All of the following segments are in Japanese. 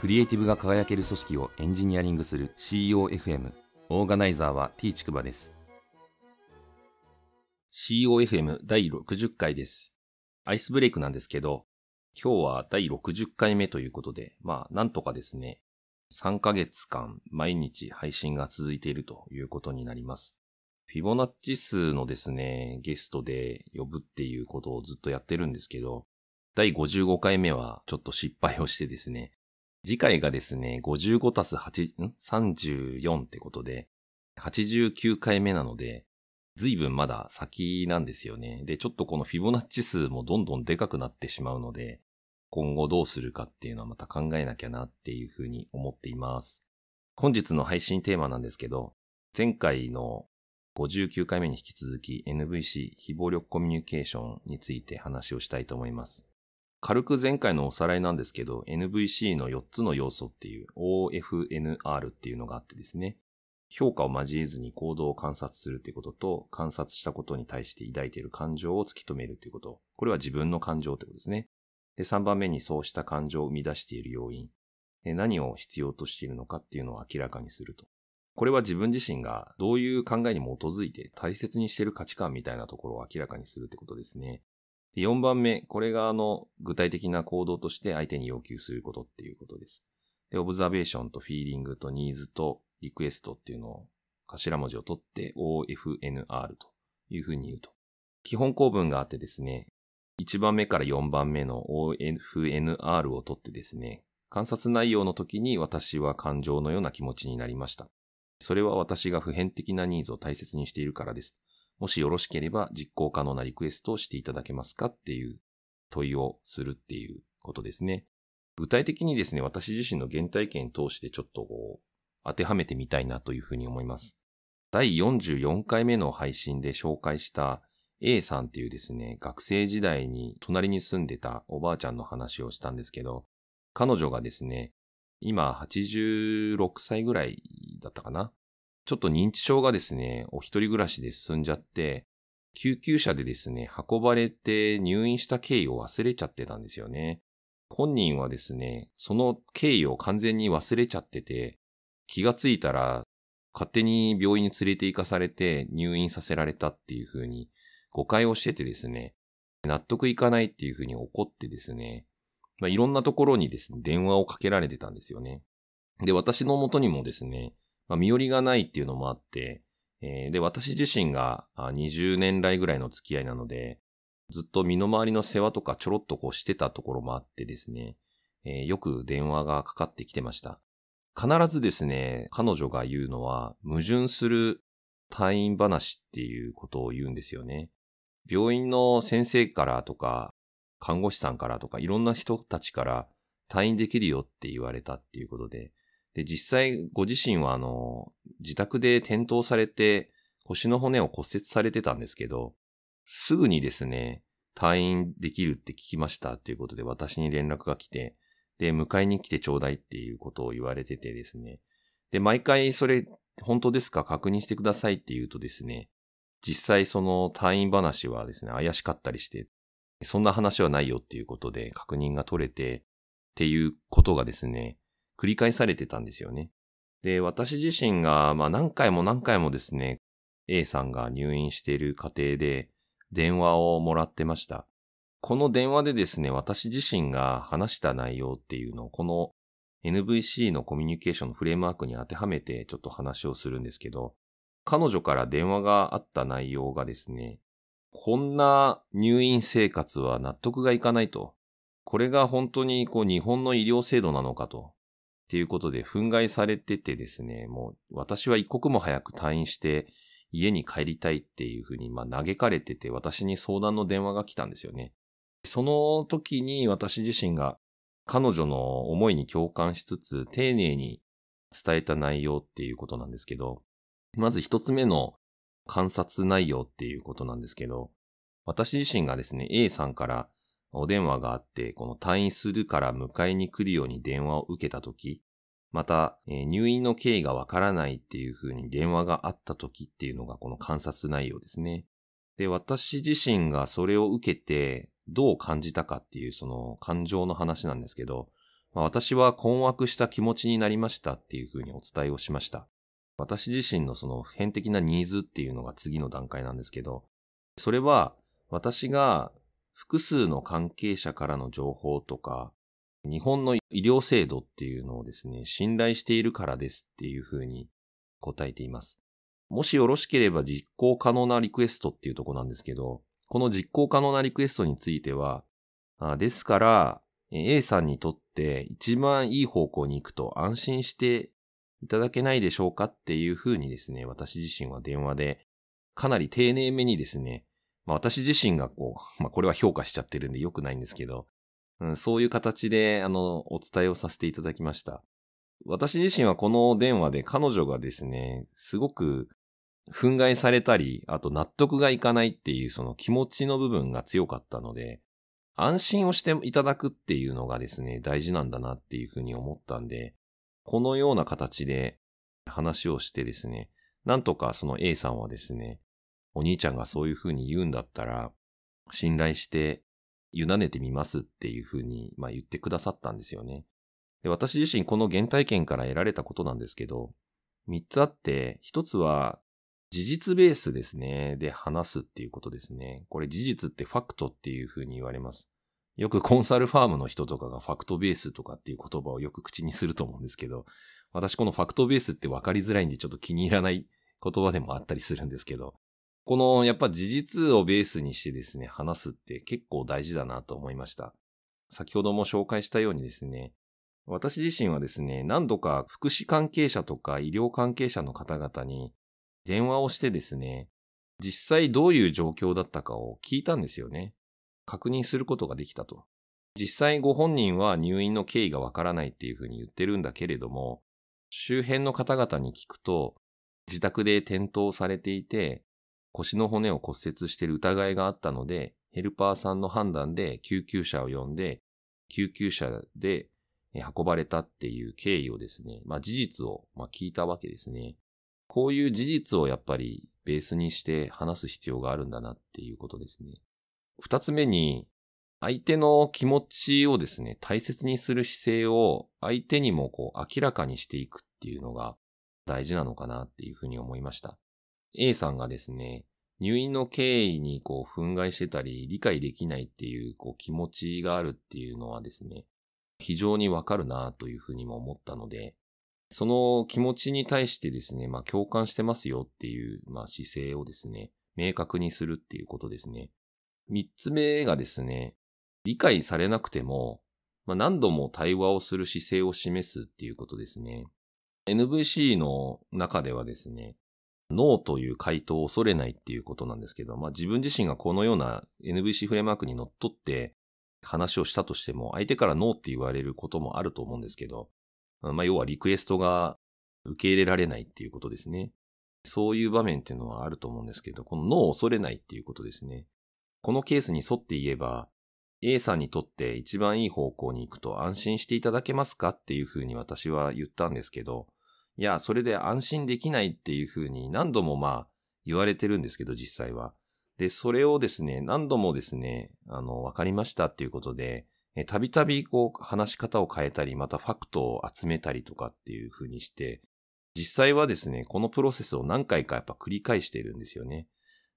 クリエイティブが輝ける組織をエンジニアリングする COFM。オーガナイザーは T ちくばです。COFM 第60回です。アイスブレイクなんですけど、今日は第60回目ということで、まあ、なんとかですね、3ヶ月間毎日配信が続いているということになります。フィボナッチ数のですね、ゲストで呼ぶっていうことをずっとやってるんですけど、第55回目はちょっと失敗をしてですね、次回がですね、55たす8、ん ?34 ってことで、89回目なので、随分まだ先なんですよね。で、ちょっとこのフィボナッチ数もどんどんでかくなってしまうので、今後どうするかっていうのはまた考えなきゃなっていうふうに思っています。本日の配信テーマなんですけど、前回の59回目に引き続き NVC 非暴力コミュニケーションについて話をしたいと思います。軽く前回のおさらいなんですけど、NVC の4つの要素っていう OFNR っていうのがあってですね、評価を交えずに行動を観察するということと、観察したことに対して抱いている感情を突き止めるということ。これは自分の感情ということですね。で、3番目にそうした感情を生み出している要因。何を必要としているのかっていうのを明らかにすると。これは自分自身がどういう考えに基づいて大切にしている価値観みたいなところを明らかにするってことですね。4番目、これがあの、具体的な行動として相手に要求することっていうことです。で、オブザベーションとフィーリングとニーズとリクエストっていうのを頭文字を取って OFNR というふうに言うと。基本構文があってですね、1番目から4番目の OFNR を取ってですね、観察内容の時に私は感情のような気持ちになりました。それは私が普遍的なニーズを大切にしているからです。もしよろしければ実行可能なリクエストをしていただけますかっていう問いをするっていうことですね。具体的にですね、私自身の原体験を通してちょっとこう、当てはめてみたいなというふうに思います。第44回目の配信で紹介した A さんっていうですね、学生時代に隣に住んでたおばあちゃんの話をしたんですけど、彼女がですね、今86歳ぐらいだったかな？ちょっと認知症がですね、お一人暮らしで進んじゃって、救急車でですね、運ばれて入院した経緯を忘れちゃってたんですよね。本人はですね、その経緯を完全に忘れちゃってて、気がついたら、勝手に病院に連れて行かされて入院させられたっていう風に誤解をしててですね、納得いかないっていう風に怒ってですね、まあ、いろんなところにですね、電話をかけられてたんですよね。で、私の元にもですね、まあ、身寄りがないっていうのもあって、えー、で、私自身が20年来ぐらいの付き合いなので、ずっと身の回りの世話とかちょろっとこうしてたところもあってですね、えー、よく電話がかかってきてました。必ずですね、彼女が言うのは、矛盾する退院話っていうことを言うんですよね。病院の先生からとか、看護師さんからとか、いろんな人たちから退院できるよって言われたっていうことで、で、実際ご自身はあの、自宅で転倒されて腰の骨を骨折されてたんですけど、すぐにですね、退院できるって聞きましたっていうことで私に連絡が来て、で、迎えに来てちょうだいっていうことを言われててですね。で、毎回それ本当ですか？確認してくださいって言うとですね、実際その退院話はですね、怪しかったりして、そんな話はないよっていうことで確認が取れてっていうことがですね、繰り返されてたんですよね。で、私自身が、まあ何回も何回もですね、A さんが入院している過程で電話をもらってました。この電話でですね、私自身が話した内容っていうのを、この NVC のコミュニケーションのフレームワークに当てはめてちょっと話をするんですけど、彼女から電話があった内容がですね、こんな入院生活は納得がいかないと。これが本当にこう日本の医療制度なのかと。っていうことで憤慨されててですね、もう私は一刻も早く退院して家に帰りたいっていうふうにまあ嘆かれてて私に相談の電話が来たんですよね。その時に私自身が彼女の思いに共感しつつ丁寧に伝えた内容っていうことなんですけど、まず一つ目の観察内容っていうことなんですけど、私自身がですね、A さんからお電話があって、この退院するから迎えに来るように電話を受けたとき、また、えー、入院の経緯がわからないっていうふうに電話があったときっていうのがこの観察内容ですね。で、私自身がそれを受けてどう感じたかっていうその感情の話なんですけど、まあ、私は困惑した気持ちになりましたっていうふうにお伝えをしました。私自身のその普遍的なニーズっていうのが次の段階なんですけど、それは私が複数の関係者からの情報とか、日本の医療制度っていうのをですね、信頼しているからですっていうふうに答えています。もしよろしければ実行可能なリクエストっていうとこなんですけど、この実行可能なリクエストについては、ですから、A さんにとって一番いい方向に行くと安心していただけないでしょうかっていうふうにですね、私自身は電話でかなり丁寧めにですね、まあ私自身がこう、まあこれは評価しちゃってるんで良くないんですけど、うん、そういう形であの、お伝えをさせていただきました。私自身はこの電話で彼女がですね、すごく憤慨されたり、あと納得がいかないっていうその気持ちの部分が強かったので、安心をしていただくっていうのがですね、大事なんだなっていうふうに思ったんで、このような形で話をしてですね、なんとかその A さんはですね、お兄ちゃんがそういうふうに言うんだったら、信頼して委ねてみますっていうふうに、まあ、言ってくださったんですよね。で私自身この原体験から得られたことなんですけど、三つあって、一つは事実ベースですね。で話すっていうことですね。これ事実ってファクトっていうふうに言われます。よくコンサルファームの人とかがファクトベースとかっていう言葉をよく口にすると思うんですけど、私このファクトベースって分かりづらいんでちょっと気に入らない言葉でもあったりするんですけど、このやっぱ事実をベースにしてですね、話すって結構大事だなと思いました。先ほども紹介したようにですね、私自身はですね、何度か福祉関係者とか医療関係者の方々に電話をしてですね、実際どういう状況だったかを聞いたんですよね。確認することができたと。実際ご本人は入院の経緯がわからないっていうふうに言ってるんだけれども、周辺の方々に聞くと、自宅で転倒されていて、腰の骨を骨折している疑いがあったので、ヘルパーさんの判断で救急車を呼んで、救急車で運ばれたっていう経緯をですね、まあ事実をま聞いたわけですね。こういう事実をやっぱりベースにして話す必要があるんだなっていうことですね。二つ目に、相手の気持ちをですね、大切にする姿勢を相手にもこう明らかにしていくっていうのが大事なのかなっていうふうに思いました。A さんがですね、入院の経緯にこう憤慨してたり理解できないっていうこう気持ちがあるっていうのはですね、非常にわかるなというふうにも思ったので、その気持ちに対してですね、まあ共感してますよっていう、まあ姿勢をですね、明確にするっていうことですね。三つ目がですね、理解されなくても、まあ、何度も対話をする姿勢を示すっていうことですね。NVC の中ではですね、ノーという回答を恐れないっていうことなんですけど、まあ自分自身がこのような NVC フレームワークにのっとって話をしたとしても、相手からノーって言われることもあると思うんですけど、まあ、要はリクエストが受け入れられないっていうことですね。そういう場面っていうのはあると思うんですけど、この脳を恐れないっていうことですね。このケースに沿って言えば、A さんにとって一番いい方向に行くと安心していただけますかっていうふうに私は言ったんですけど、いや、それで安心できないっていうふうに何度もまあ言われてるんですけど、実際は。で、それをですね、何度もですね、あの、わかりましたっていうことで、たびたびこう話し方を変えたり、またファクトを集めたりとかっていう風にして、実際はですね、このプロセスを何回かやっぱ繰り返しているんですよね。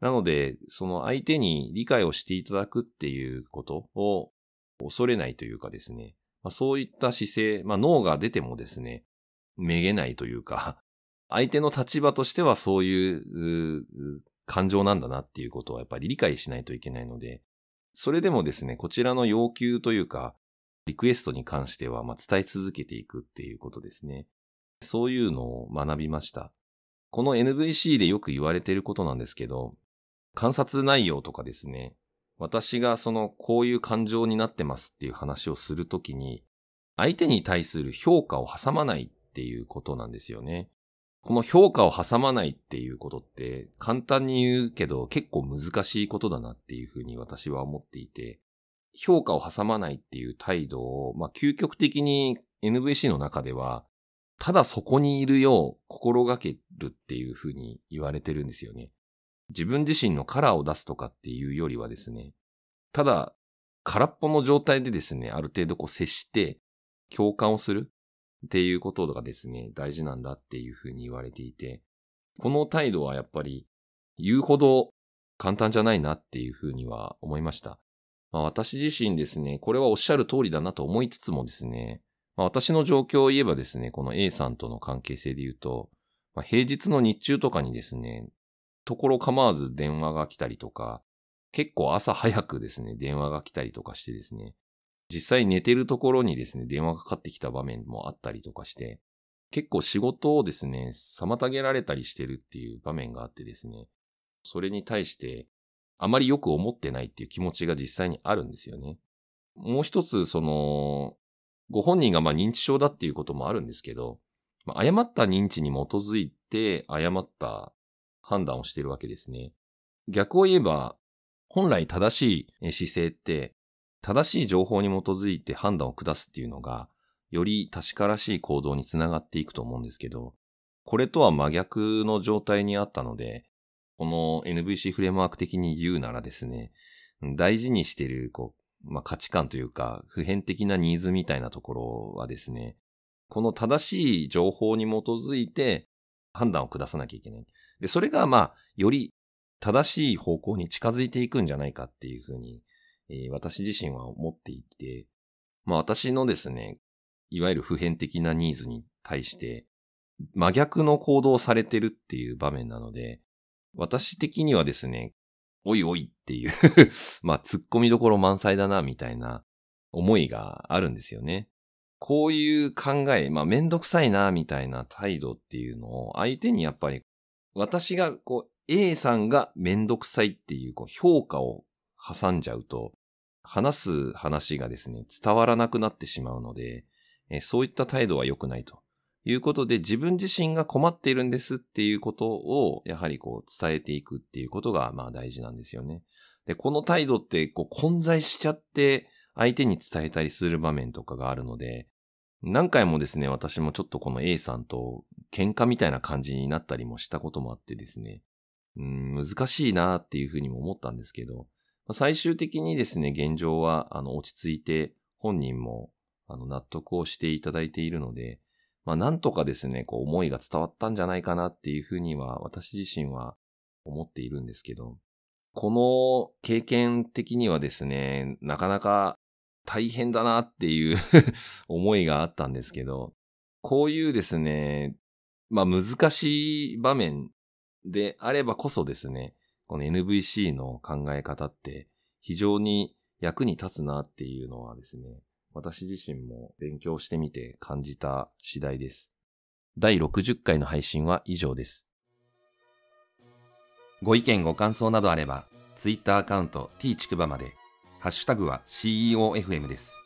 なので、その相手に理解をしていただくっていうことを恐れないというかですね、まあ、そういった姿勢、まあ脳が出てもですね、めげないというか、相手の立場としてはそういう感情なんだなっていうことをやっぱり理解しないといけないので、それでもですね、こちらの要求というか、リクエストに関しては、ま伝え続けていくっていうことですね。そういうのを学びました。この NVC でよく言われていることなんですけど、観察内容とかですね、私がそのこういう感情になってますっていう話をするときに、相手に対する評価を挟まないっていうことなんですよね。この評価を挟まないっていうことって簡単に言うけど結構難しいことだなっていうふうに私は思っていて、評価を挟まないっていう態度を、まあ究極的に NVC の中では、ただそこにいるよう心がけるっていうふうに言われてるんですよね。自分自身のカラーを出すとかっていうよりはですね、ただ空っぽの状態でですね、ある程度こう接して、共感をするっていうことがですね、大事なんだっていうふうに言われていて、この態度はやっぱり言うほど簡単じゃないなっていうふうには思いました。まあ、私自身ですね、これはおっしゃる通りだなと思いつつもですね、まあ、私の状況を言えばですね、この A さんとの関係性で言うと、まあ、平日の日中とかにですね、ところ構わず電話が来たりとか、結構朝早くですね、電話が来たりとかしてですね、実際寝てるところにですね、電話がかかってきた場面もあったりとかして、結構仕事をですね、妨げられたりしてるっていう場面があってですね、それに対してあまりよく思ってないっていう気持ちが実際にあるんですよね。もう一つ、その、ご本人がまあ認知症だっていうこともあるんですけど、まあ、誤った認知に基づいて誤った判断をしてるわけですね。逆を言えば、本来正しい姿勢って、正しい情報に基づいて判断を下すっていうのが、より確からしい行動につながっていくと思うんですけど、これとは真逆の状態にあったので、この NVC フレームワーク的に言うならですね、大事にしているこう、まあ、価値観というか、普遍的なニーズみたいなところはですね、この正しい情報に基づいて判断を下さなきゃいけない。で、それがまあ、より正しい方向に近づいていくんじゃないかっていうふうに、えー、私自身は思っていて、まあ私のですね、いわゆる普遍的なニーズに対して真逆の行動をされてるっていう場面なので、私的にはですね、おいおいっていう まあ、突っ込みどころ満載だな、みたいな思いがあるんですよね。こういう考え、まあ、めんどくさいな、みたいな態度っていうのを、相手にやっぱり、私が、こう、A さんがめんどくさいっていう、こう、評価を挟んじゃうと、話す話がですね、伝わらなくなってしまうので、えそういった態度は良くないと。いうことで自分自身が困っているんですっていうことをやはりこう伝えていくっていうことがまあ大事なんですよね。で、この態度ってこう混在しちゃって相手に伝えたりする場面とかがあるので、何回もですね、私もちょっとこの A さんと喧嘩みたいな感じになったりもしたこともあってですね、うん難しいなっていうふうにも思ったんですけど、最終的にですね、現状はあの落ち着いて本人もあの納得をしていただいているので、まあなんとかですね、こう思いが伝わったんじゃないかなっていうふうには私自身は思っているんですけど、この経験的にはですね、なかなか大変だなっていう 思いがあったんですけど、こういうですね、まあ難しい場面であればこそですね、この NVC の考え方って非常に役に立つなっていうのはですね、私自身も勉強してみて感じた次第です。第60回の配信は以上です。ご意見ご感想などあれば、Twitter アカウント t ちくばまで、ハッシュタグは CEOFM です。